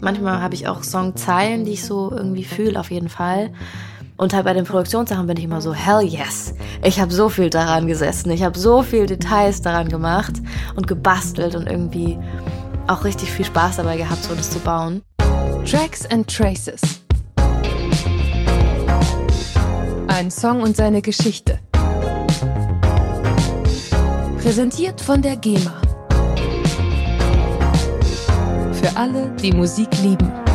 Manchmal habe ich auch Songzeilen, die ich so irgendwie fühle, auf jeden Fall. Und halt bei den Produktionssachen bin ich immer so, hell yes. Ich habe so viel daran gesessen. Ich habe so viel Details daran gemacht und gebastelt und irgendwie auch richtig viel Spaß dabei gehabt, so das zu bauen. Tracks and Traces. Ein Song und seine Geschichte. Präsentiert von der GEMA. Für alle, die Musik lieben.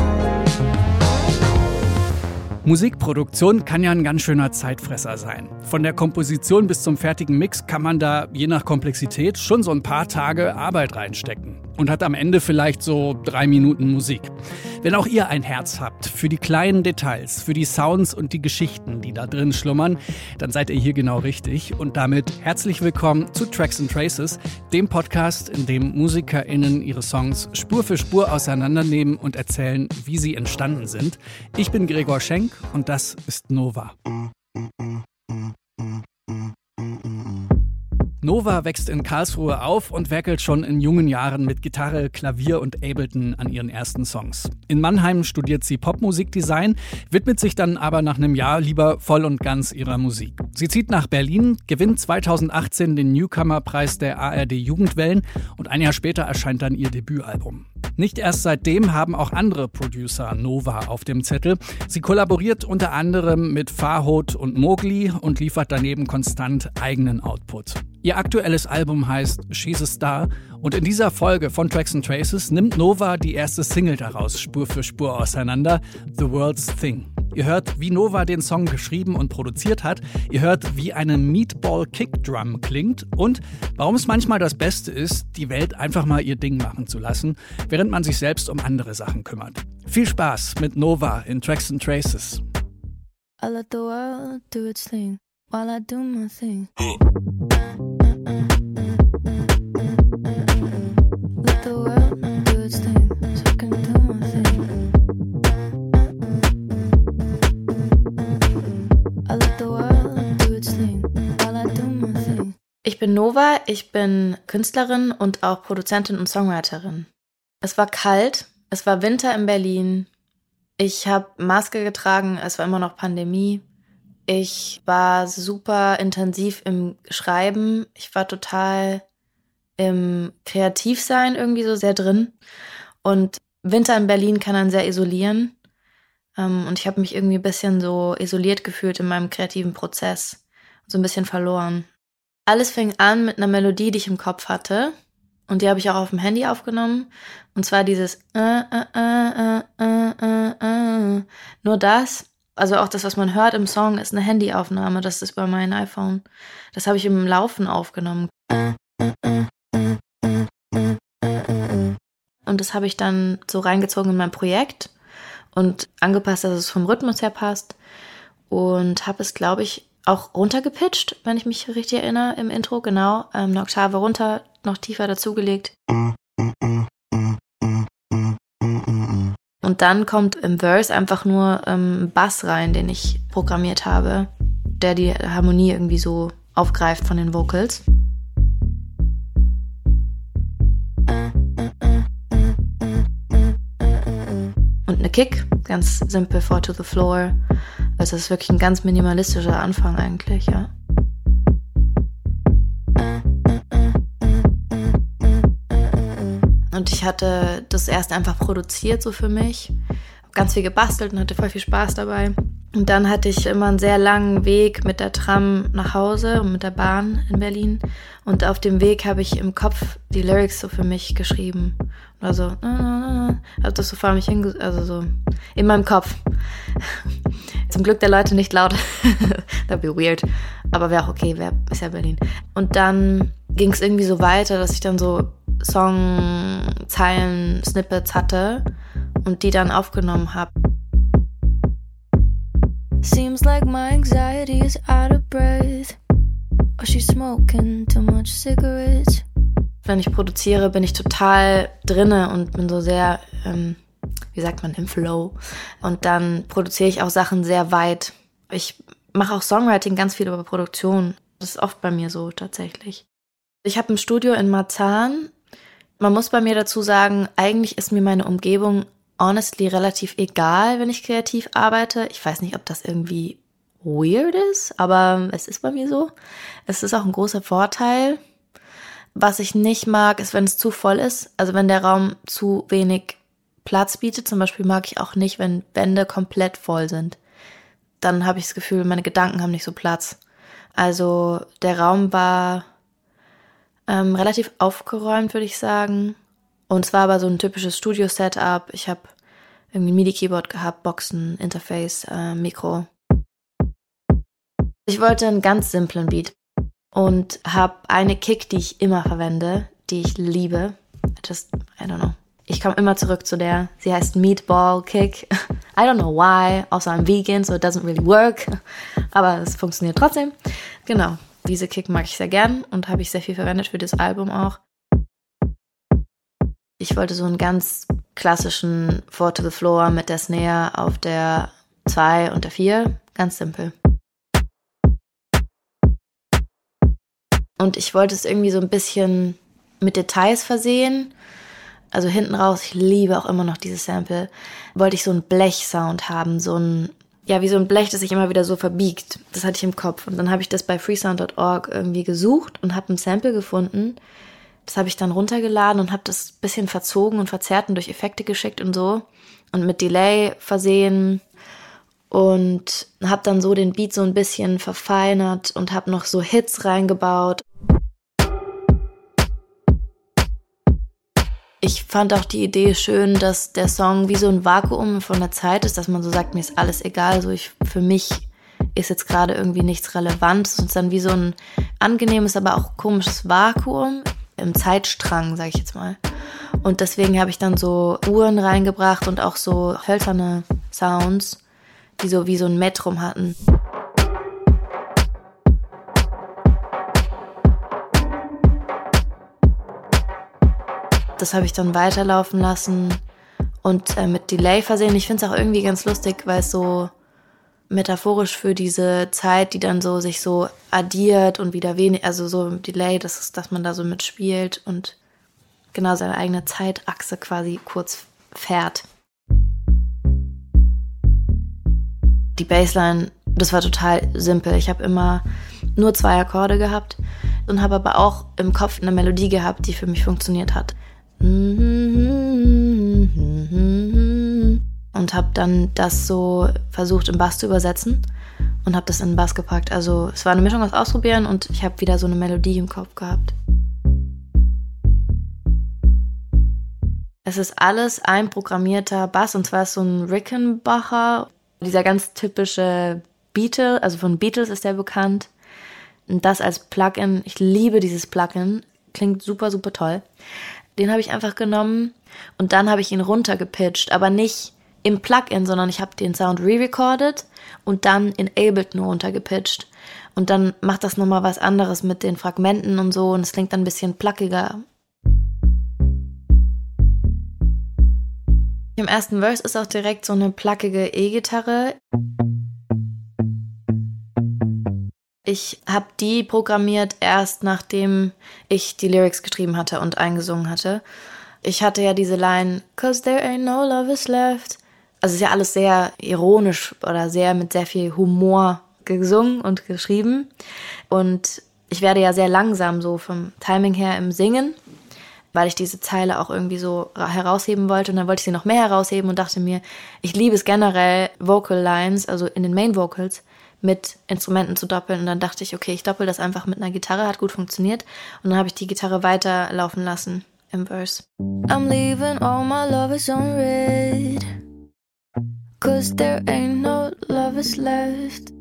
Musikproduktion kann ja ein ganz schöner Zeitfresser sein. Von der Komposition bis zum fertigen Mix kann man da je nach Komplexität schon so ein paar Tage Arbeit reinstecken und hat am Ende vielleicht so drei Minuten Musik. Wenn auch ihr ein Herz habt für die kleinen Details, für die Sounds und die Geschichten, die da drin schlummern, dann seid ihr hier genau richtig. Und damit herzlich willkommen zu Tracks and Traces, dem Podcast, in dem MusikerInnen ihre Songs Spur für Spur auseinandernehmen und erzählen, wie sie entstanden sind. Ich bin Gregor Schenk und das ist Nova. Nova wächst in Karlsruhe auf und werkelt schon in jungen Jahren mit Gitarre, Klavier und Ableton an ihren ersten Songs. In Mannheim studiert sie Popmusikdesign, widmet sich dann aber nach einem Jahr lieber voll und ganz ihrer Musik. Sie zieht nach Berlin, gewinnt 2018 den Newcomer-Preis der ARD Jugendwellen und ein Jahr später erscheint dann ihr Debütalbum. Nicht erst seitdem haben auch andere Producer Nova auf dem Zettel. Sie kollaboriert unter anderem mit Farhot und Mowgli und liefert daneben konstant eigenen Output. Ihr aktuelles Album heißt She's a Star und in dieser Folge von Tracks and Traces nimmt Nova die erste Single daraus Spur für Spur auseinander, The World's Thing. Ihr hört, wie Nova den Song geschrieben und produziert hat. Ihr hört, wie eine Meatball Kickdrum klingt und warum es manchmal das Beste ist, die Welt einfach mal ihr Ding machen zu lassen, während man sich selbst um andere Sachen kümmert. Viel Spaß mit Nova in Tracks and Traces. I let the world do its thing while I do my thing. Nova, ich bin Künstlerin und auch Produzentin und Songwriterin. Es war kalt, es war Winter in Berlin. Ich habe Maske getragen, es war immer noch Pandemie. Ich war super intensiv im Schreiben. Ich war total im Kreativsein irgendwie so sehr drin. Und Winter in Berlin kann dann sehr isolieren. Ähm, und ich habe mich irgendwie ein bisschen so isoliert gefühlt in meinem kreativen Prozess. So ein bisschen verloren. Alles fing an mit einer Melodie, die ich im Kopf hatte. Und die habe ich auch auf dem Handy aufgenommen. Und zwar dieses äh, äh, äh. Nur das, also auch das, was man hört im Song, ist eine Handyaufnahme. Das ist bei meinem iPhone. Das habe ich im Laufen aufgenommen. Und das habe ich dann so reingezogen in mein Projekt und angepasst, dass es vom Rhythmus her passt. Und habe es, glaube ich, auch runtergepitcht, wenn ich mich richtig erinnere, im Intro, genau. Ähm, eine Oktave runter, noch tiefer dazugelegt. Und dann kommt im Verse einfach nur ähm, Bass rein, den ich programmiert habe, der die Harmonie irgendwie so aufgreift von den Vocals. Und eine Kick, ganz simpel, Four to the Floor. Also es ist wirklich ein ganz minimalistischer Anfang eigentlich, ja. Und ich hatte das erst einfach produziert so für mich. Hab ganz viel gebastelt und hatte voll viel Spaß dabei. Und dann hatte ich immer einen sehr langen Weg mit der Tram nach Hause und mit der Bahn in Berlin. Und auf dem Weg habe ich im Kopf die Lyrics so für mich geschrieben. Also, habe das so vor mich hinge also so in meinem Kopf. Zum Glück der Leute nicht laut. That'd be weird. Aber wäre auch okay, wär, ist ja Berlin. Und dann ging es irgendwie so weiter, dass ich dann so Songzeilen, Snippets hatte und die dann aufgenommen habe. Seems like my anxiety is out of breath. Or she's smoking too much cigarettes. Wenn ich produziere, bin ich total drinne und bin so sehr, ähm, wie sagt man, im Flow. Und dann produziere ich auch Sachen sehr weit. Ich mache auch Songwriting ganz viel über Produktion. Das ist oft bei mir so tatsächlich. Ich habe ein Studio in Marzahn Man muss bei mir dazu sagen, eigentlich ist mir meine Umgebung honestly relativ egal, wenn ich kreativ arbeite. Ich weiß nicht, ob das irgendwie weird ist, aber es ist bei mir so. Es ist auch ein großer Vorteil. Was ich nicht mag, ist, wenn es zu voll ist. Also wenn der Raum zu wenig Platz bietet. Zum Beispiel mag ich auch nicht, wenn Wände komplett voll sind. Dann habe ich das Gefühl, meine Gedanken haben nicht so Platz. Also der Raum war ähm, relativ aufgeräumt, würde ich sagen. Und zwar aber so ein typisches Studio-Setup. Ich habe irgendwie ein MIDI-Keyboard gehabt, Boxen, Interface, äh, Mikro. Ich wollte einen ganz simplen Beat und habe eine Kick, die ich immer verwende, die ich liebe. Just, I don't know. Ich komme immer zurück zu der. Sie heißt Meatball Kick. I don't know why. Außer I'm vegan, so it doesn't really work. Aber es funktioniert trotzdem. Genau. Diese Kick mag ich sehr gern und habe ich sehr viel verwendet für das Album auch. Ich wollte so einen ganz klassischen Four to the Floor mit der Snare auf der 2 und der 4. Ganz simpel. Und ich wollte es irgendwie so ein bisschen mit Details versehen. Also hinten raus, ich liebe auch immer noch dieses Sample, wollte ich so einen Blech-Sound haben, so ein, ja, wie so ein Blech, das sich immer wieder so verbiegt. Das hatte ich im Kopf. Und dann habe ich das bei freesound.org irgendwie gesucht und habe ein Sample gefunden. Das habe ich dann runtergeladen und habe das bisschen verzogen und verzerrt und durch Effekte geschickt und so. Und mit Delay versehen und habe dann so den Beat so ein bisschen verfeinert und habe noch so Hits reingebaut. Ich fand auch die Idee schön, dass der Song wie so ein Vakuum von der Zeit ist, dass man so sagt, mir ist alles egal, so ich für mich ist jetzt gerade irgendwie nichts relevant, dann wie so ein angenehmes, aber auch komisches Vakuum im Zeitstrang, sag ich jetzt mal. Und deswegen habe ich dann so Uhren reingebracht und auch so hölzerne Sounds, die so wie so ein Metrum hatten. Das habe ich dann weiterlaufen lassen und äh, mit Delay versehen. Ich finde es auch irgendwie ganz lustig, weil es so metaphorisch für diese Zeit, die dann so sich so addiert und wieder wenig, also so Delay, das ist, dass man da so mitspielt und genau seine eigene Zeitachse quasi kurz fährt. Die Bassline, das war total simpel. Ich habe immer nur zwei Akkorde gehabt und habe aber auch im Kopf eine Melodie gehabt, die für mich funktioniert hat. Und habe dann das so versucht im Bass zu übersetzen und habe das in den Bass gepackt. Also es war eine Mischung aus Ausprobieren und ich habe wieder so eine Melodie im Kopf gehabt. Es ist alles ein programmierter Bass und zwar ist so ein Rickenbacher, dieser ganz typische Beatle, also von Beatles ist der bekannt. Und das als Plugin, ich liebe dieses Plugin, klingt super, super toll. Den habe ich einfach genommen und dann habe ich ihn runtergepitcht, aber nicht im Plugin, sondern ich habe den Sound re-recorded und dann in Ableton runtergepitcht. Und dann macht das nochmal was anderes mit den Fragmenten und so und es klingt dann ein bisschen plackiger. Im ersten Verse ist auch direkt so eine plackige E-Gitarre. Ich habe die programmiert erst nachdem ich die Lyrics geschrieben hatte und eingesungen hatte. Ich hatte ja diese Line, Cause there ain't no love is left. Also ist ja alles sehr ironisch oder sehr mit sehr viel Humor gesungen und geschrieben. Und ich werde ja sehr langsam so vom Timing her im Singen, weil ich diese Zeile auch irgendwie so herausheben wollte. Und dann wollte ich sie noch mehr herausheben und dachte mir, ich liebe es generell, Vocal Lines, also in den Main Vocals, mit Instrumenten zu doppeln. Und dann dachte ich, okay, ich doppel das einfach mit einer Gitarre, hat gut funktioniert. Und dann habe ich die Gitarre weiterlaufen lassen im Verse. I'm leaving all my lovers on red. Cause there ain't no lovers left.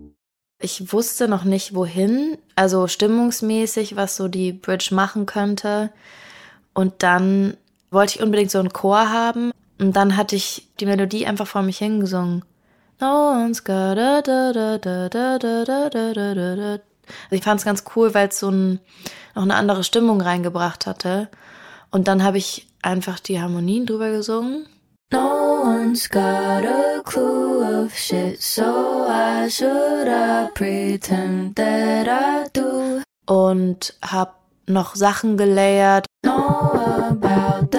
Ich wusste noch nicht wohin, also stimmungsmäßig, was so die Bridge machen könnte. Und dann wollte ich unbedingt so einen Chor haben. Und dann hatte ich die Melodie einfach vor mich hingesungen. No one's got da da da da da da da da da da. Also ich fand es ganz cool, weil es so ein, noch eine andere Stimmung reingebracht hatte. Und dann habe ich einfach die Harmonien drüber gesungen. No one's got a clue of shit, so why should I pretend that I do? Und hab noch Sachen gelayert. Know about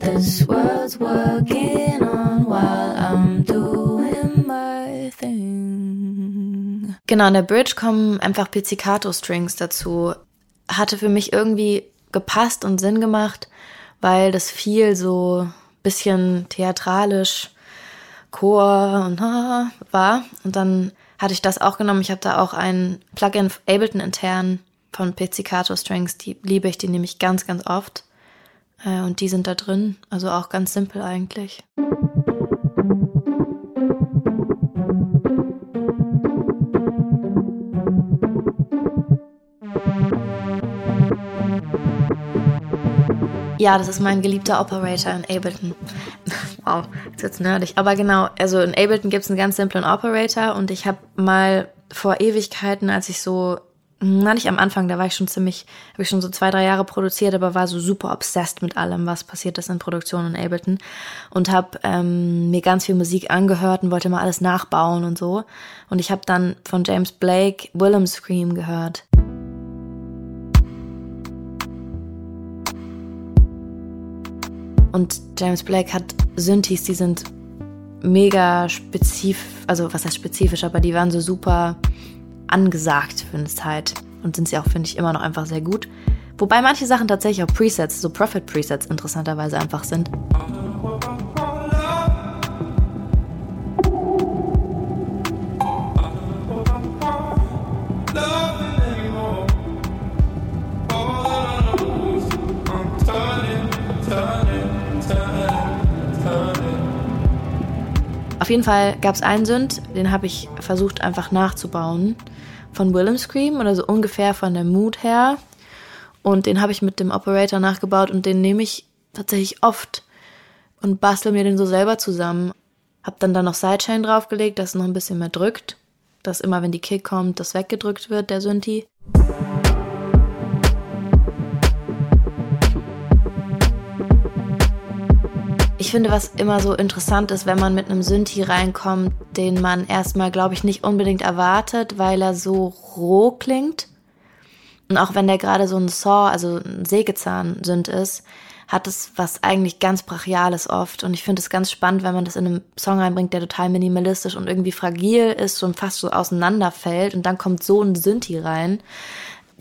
this world's working on while I'm doing my thing. Genau, in der Bridge kommen einfach Pizzicato-Strings dazu. Hatte für mich irgendwie gepasst und Sinn gemacht, weil das viel so bisschen theatralisch Chor und war. Und dann hatte ich das auch genommen. Ich habe da auch ein Plugin Ableton intern von Pizzicato Strings. Die liebe ich, die nehme ich ganz, ganz oft. Äh, und die sind da drin. Also auch ganz simpel eigentlich. Ja, das ist mein geliebter Operator in Ableton. wow, jetzt wird's nerdig. Aber genau, also in Ableton gibt's einen ganz simplen Operator und ich habe mal vor Ewigkeiten, als ich so, na nicht am Anfang, da war ich schon ziemlich, habe ich schon so zwei, drei Jahre produziert, aber war so super obsessed mit allem, was passiert ist in Produktion in Ableton und habe ähm, mir ganz viel Musik angehört und wollte mal alles nachbauen und so. Und ich habe dann von James Blake Willem Scream gehört. Und James Blake hat Synthes, die sind mega spezifisch, also was heißt spezifisch, aber die waren so super angesagt für eine Zeit und sind sie auch, finde ich, immer noch einfach sehr gut. Wobei manche Sachen tatsächlich auch Presets, so Profit-Presets interessanterweise einfach sind. Jeden Fall gab es einen Sünd, den habe ich versucht einfach nachzubauen von Willem Scream oder so ungefähr von der Mood her. Und den habe ich mit dem Operator nachgebaut und den nehme ich tatsächlich oft und bastel mir den so selber zusammen. Hab dann da noch Sidechain draufgelegt, dass es noch ein bisschen mehr drückt, dass immer wenn die Kick kommt, das weggedrückt wird, der Synthi. Ich finde, was immer so interessant ist, wenn man mit einem Synthi reinkommt, den man erstmal, glaube ich, nicht unbedingt erwartet, weil er so roh klingt. Und auch wenn der gerade so ein Saw, also ein Sägezahn-Synt ist, hat es was eigentlich ganz Brachiales oft. Und ich finde es ganz spannend, wenn man das in einem Song reinbringt, der total minimalistisch und irgendwie fragil ist und fast so auseinanderfällt. Und dann kommt so ein Synthi rein.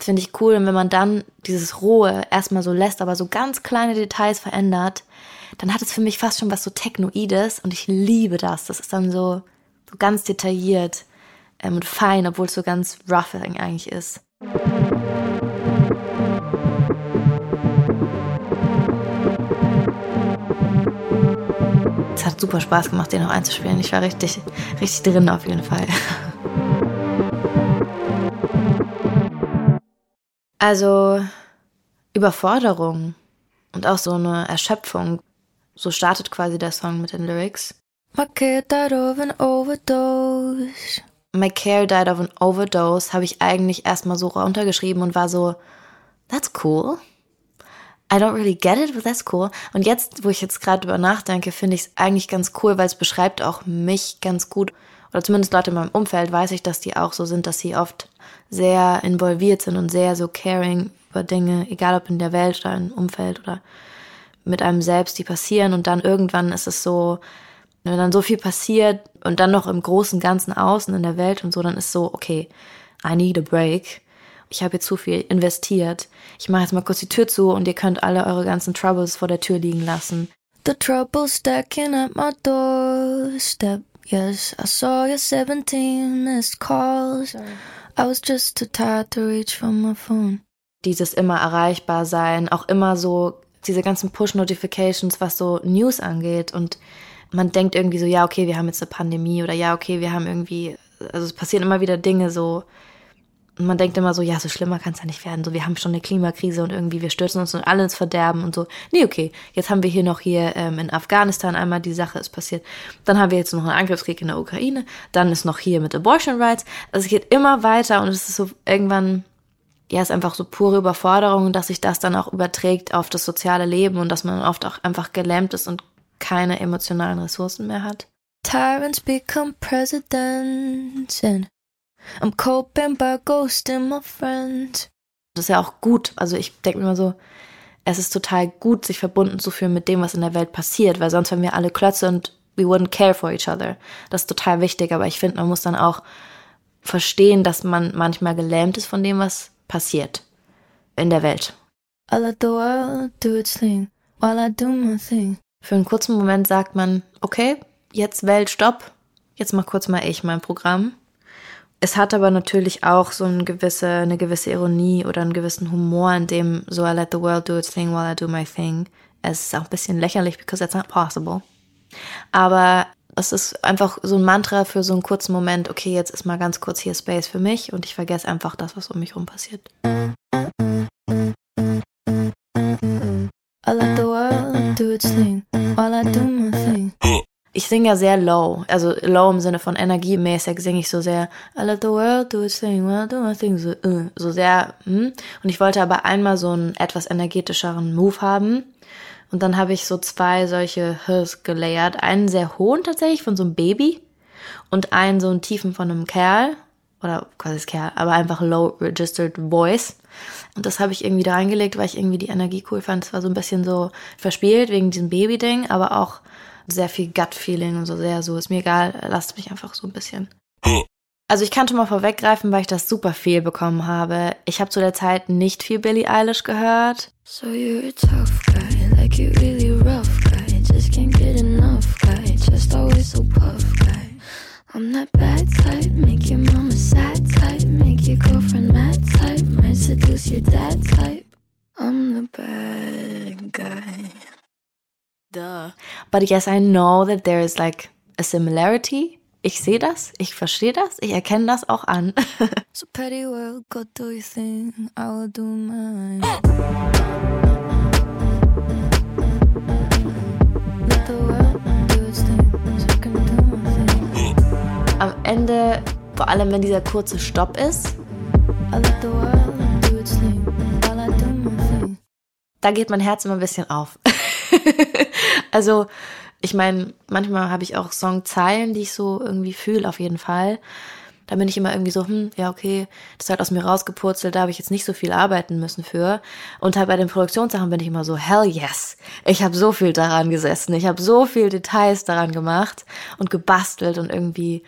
Finde ich cool. Und wenn man dann dieses Rohe erstmal so lässt, aber so ganz kleine Details verändert, dann hat es für mich fast schon was so Technoides und ich liebe das. Das ist dann so, so ganz detailliert ähm, und fein, obwohl es so ganz rough eigentlich ist. Es hat super Spaß gemacht, den noch einzuspielen. Ich war richtig, richtig drin auf jeden Fall. Also Überforderung und auch so eine Erschöpfung so startet quasi der Song mit den Lyrics. My care died of an overdose. My care died of an overdose habe ich eigentlich erstmal so runtergeschrieben und war so, that's cool. I don't really get it, but that's cool. Und jetzt, wo ich jetzt gerade drüber nachdenke, finde ich es eigentlich ganz cool, weil es beschreibt auch mich ganz gut. Oder zumindest Leute in meinem Umfeld weiß ich, dass die auch so sind, dass sie oft sehr involviert sind und sehr so caring über Dinge, egal ob in der Welt oder im Umfeld oder mit einem selbst, die passieren und dann irgendwann ist es so, wenn dann so viel passiert und dann noch im großen Ganzen außen in der Welt und so, dann ist so, okay, I need a break. Ich habe jetzt zu viel investiert. Ich mache jetzt mal kurz die Tür zu und ihr könnt alle eure ganzen Troubles vor der Tür liegen lassen. The trouble stacking at my doorstep. Yes, I saw your 17 missed calls. Sorry. I was just too tired to reach for my phone. Dieses immer erreichbar sein, auch immer so diese ganzen Push-Notifications, was so News angeht. Und man denkt irgendwie so, ja, okay, wir haben jetzt eine Pandemie oder ja, okay, wir haben irgendwie, also es passieren immer wieder Dinge so. Und man denkt immer so, ja, so schlimmer kann es ja nicht werden. So, wir haben schon eine Klimakrise und irgendwie wir stürzen uns alle ins Verderben und so. Nee, okay, jetzt haben wir hier noch hier ähm, in Afghanistan einmal die Sache ist passiert. Dann haben wir jetzt noch einen Angriffskrieg in der Ukraine. Dann ist noch hier mit Abortion Rights. Also es geht immer weiter und es ist so irgendwann ja, ist einfach so pure Überforderung, dass sich das dann auch überträgt auf das soziale Leben und dass man oft auch einfach gelähmt ist und keine emotionalen Ressourcen mehr hat. Tyrants become presidents and I'm coping by ghosting my friends. Das ist ja auch gut. Also ich denke mir immer so, es ist total gut, sich verbunden zu fühlen mit dem, was in der Welt passiert, weil sonst wären wir alle Klötze und we wouldn't care for each other. Das ist total wichtig, aber ich finde, man muss dann auch verstehen, dass man manchmal gelähmt ist von dem, was passiert in der Welt. I let the world do its thing while I do my thing. Für einen kurzen Moment sagt man, okay, jetzt Welt, stopp, jetzt mach kurz mal ich mein Programm. Es hat aber natürlich auch so eine gewisse, eine gewisse Ironie oder einen gewissen Humor, in dem so I let the world do its thing while I do my thing. Es ist auch ein bisschen lächerlich, because that's not possible. Aber es ist einfach so ein Mantra für so einen kurzen Moment, okay, jetzt ist mal ganz kurz hier Space für mich und ich vergesse einfach das, was um mich rum passiert. I let the world do its thing while I do my thing. Ich singe ja sehr low, also low im Sinne von energiemäßig singe ich so sehr I let the world do its thing I do my thing, so, uh, so sehr. Hm. Und ich wollte aber einmal so einen etwas energetischeren Move haben. Und dann habe ich so zwei solche Hs gelayert. Einen sehr hohen tatsächlich von so einem Baby und einen so einen tiefen von einem Kerl oder quasi das Kerl, aber einfach low registered voice. Und das habe ich irgendwie da reingelegt, weil ich irgendwie die Energie cool fand. Es war so ein bisschen so verspielt wegen diesem Baby-Ding, aber auch sehr viel Gut-Feeling und so sehr so, ist mir egal, lasst mich einfach so ein bisschen. Also ich kann schon mal vorweggreifen, weil ich das super viel bekommen habe. Ich habe zu der Zeit nicht viel Billie Eilish gehört. So you're a tough guy, like you really rough guy. Just can't get enough guy, just always so puff guy. I'm that bad type, make your mama sad type, make your girlfriend mad type, might seduce your dad type. I'm the bad guy. Duh. But yes, I know that there is like a similarity. Ich sehe das, ich verstehe das, ich erkenne das auch an. so petty world, go do your thing, I will do mine. Am Ende, vor allem wenn dieser kurze Stopp ist, da geht mein Herz immer ein bisschen auf. also, ich meine, manchmal habe ich auch Songzeilen, die ich so irgendwie fühle, auf jeden Fall. Da bin ich immer irgendwie so, hm, ja, okay, das halt aus mir rausgepurzelt, da habe ich jetzt nicht so viel arbeiten müssen für. Und halt bei den Produktionssachen bin ich immer so, hell yes. Ich habe so viel daran gesessen, ich habe so viel Details daran gemacht und gebastelt und irgendwie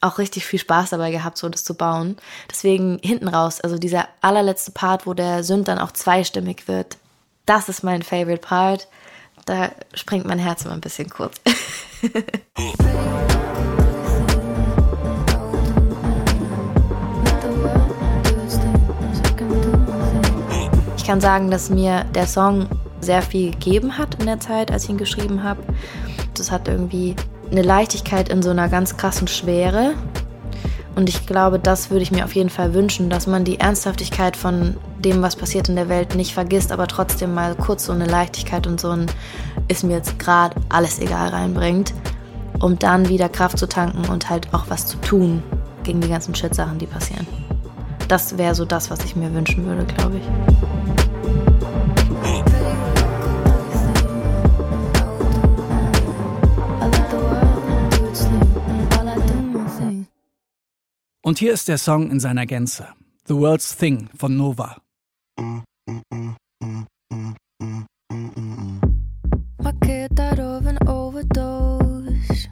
auch richtig viel Spaß dabei gehabt, so das zu bauen. Deswegen hinten raus, also dieser allerletzte Part, wo der Sünd dann auch zweistimmig wird, das ist mein Favorite Part. Da springt mein Herz immer ein bisschen kurz. ich kann sagen, dass mir der Song sehr viel gegeben hat in der Zeit, als ich ihn geschrieben habe. Das hat irgendwie eine Leichtigkeit in so einer ganz krassen Schwere. Und ich glaube, das würde ich mir auf jeden Fall wünschen, dass man die Ernsthaftigkeit von dem, was passiert in der Welt, nicht vergisst, aber trotzdem mal kurz so eine Leichtigkeit und so ein ist mir jetzt gerade alles egal reinbringt, um dann wieder Kraft zu tanken und halt auch was zu tun gegen die ganzen Shit-Sachen, die passieren. Das wäre so das, was ich mir wünschen würde, glaube ich. Und hier ist der Song in seiner Gänze. The World's Thing von Nova. My kid died of an overdose.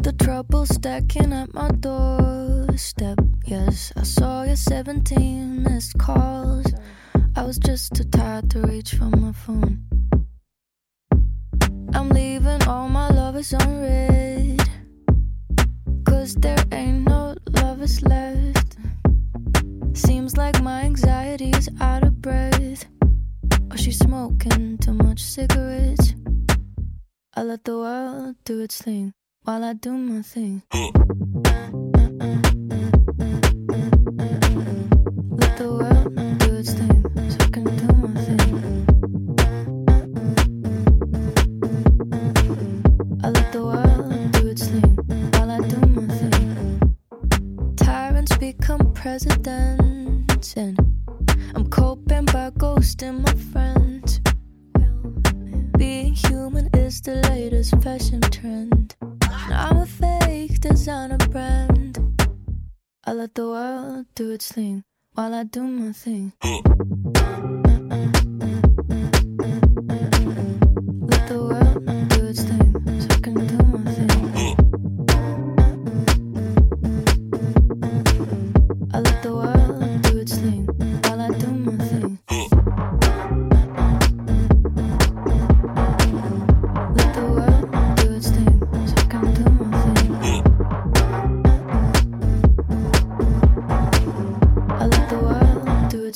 The trouble stacking at my doorstep. Yes, I saw your 17 missed calls. I was just too tired to reach for my phone. I'm leaving all my lovers on red. Cause there ain't no lovers left. Seems like my anxiety's out of breath. Or she's smoking too much cigarettes. I let the world do its thing while I do my thing. And I'm coping by ghosting my friends. Being human is the latest fashion trend. Now I'm a fake designer brand. I let the world do its thing while I do my thing.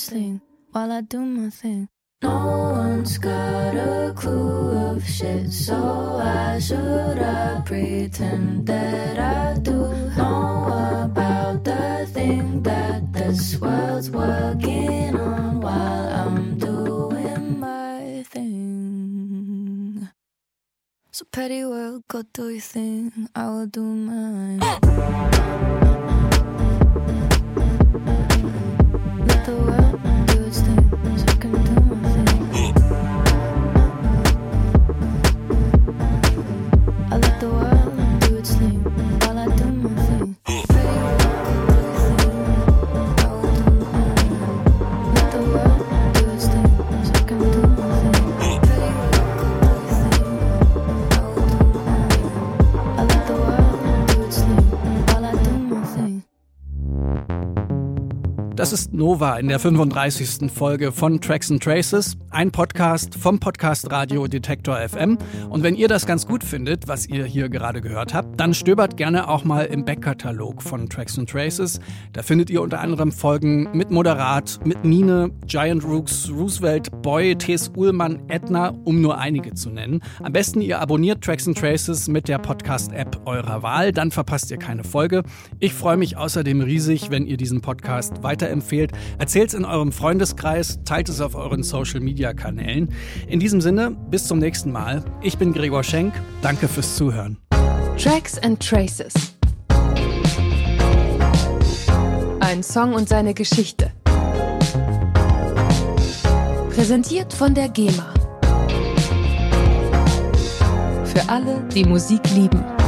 I do my thing. No one's got a clue of shit, so why should I pretend that I do know about the thing that this world's working on while I'm doing my thing? So petty world, go do your thing, I will do mine. Ist Nova in der 35. Folge von Tracks and Traces, ein Podcast vom Podcast Radio Detektor FM. Und wenn ihr das ganz gut findet, was ihr hier gerade gehört habt, dann stöbert gerne auch mal im Backkatalog von Tracks and Traces. Da findet ihr unter anderem Folgen mit Moderat, mit Mine, Giant Rooks, Roosevelt, Boy, T.S. Ullmann, Edna, um nur einige zu nennen. Am besten ihr abonniert Tracks and Traces mit der Podcast-App eurer Wahl, dann verpasst ihr keine Folge. Ich freue mich außerdem riesig, wenn ihr diesen Podcast weiterempfehlt. Erzählt es in eurem Freundeskreis, teilt es auf euren Social-Media-Kanälen. In diesem Sinne, bis zum nächsten Mal. Ich bin Gregor Schenk. Danke fürs Zuhören. Tracks and Traces. Ein Song und seine Geschichte. Präsentiert von der GEMA. Für alle, die Musik lieben.